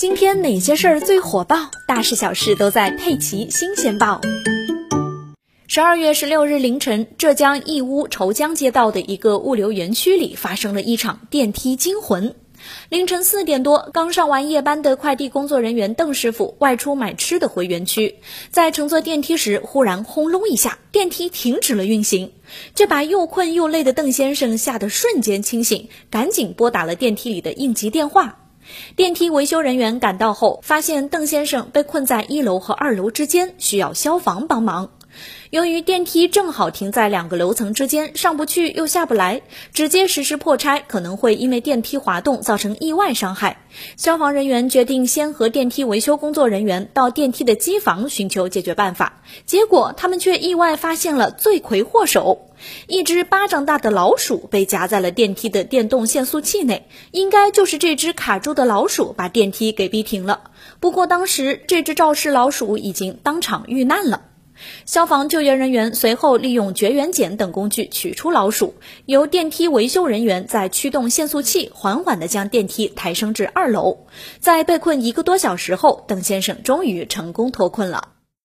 今天哪些事儿最火爆？大事小事都在《佩奇新鲜报》。十二月十六日凌晨，浙江义乌稠江街道的一个物流园区里发生了一场电梯惊魂。凌晨四点多，刚上完夜班的快递工作人员邓师傅外出买吃的回园区，在乘坐电梯时，忽然轰隆一下，电梯停止了运行。这把又困又累的邓先生吓得瞬间清醒，赶紧拨打了电梯里的应急电话。电梯维修人员赶到后，发现邓先生被困在一楼和二楼之间，需要消防帮忙。由于电梯正好停在两个楼层之间，上不去又下不来，直接实施破拆可能会因为电梯滑动造成意外伤害。消防人员决定先和电梯维修工作人员到电梯的机房寻求解决办法，结果他们却意外发现了罪魁祸首。一只巴掌大的老鼠被夹在了电梯的电动限速器内，应该就是这只卡住的老鼠把电梯给逼停了。不过当时这只肇事老鼠已经当场遇难了。消防救援人员随后利用绝缘剪等工具取出老鼠，由电梯维修人员再驱动限速器，缓缓地将电梯抬升至二楼。在被困一个多小时后，邓先生终于成功脱困了。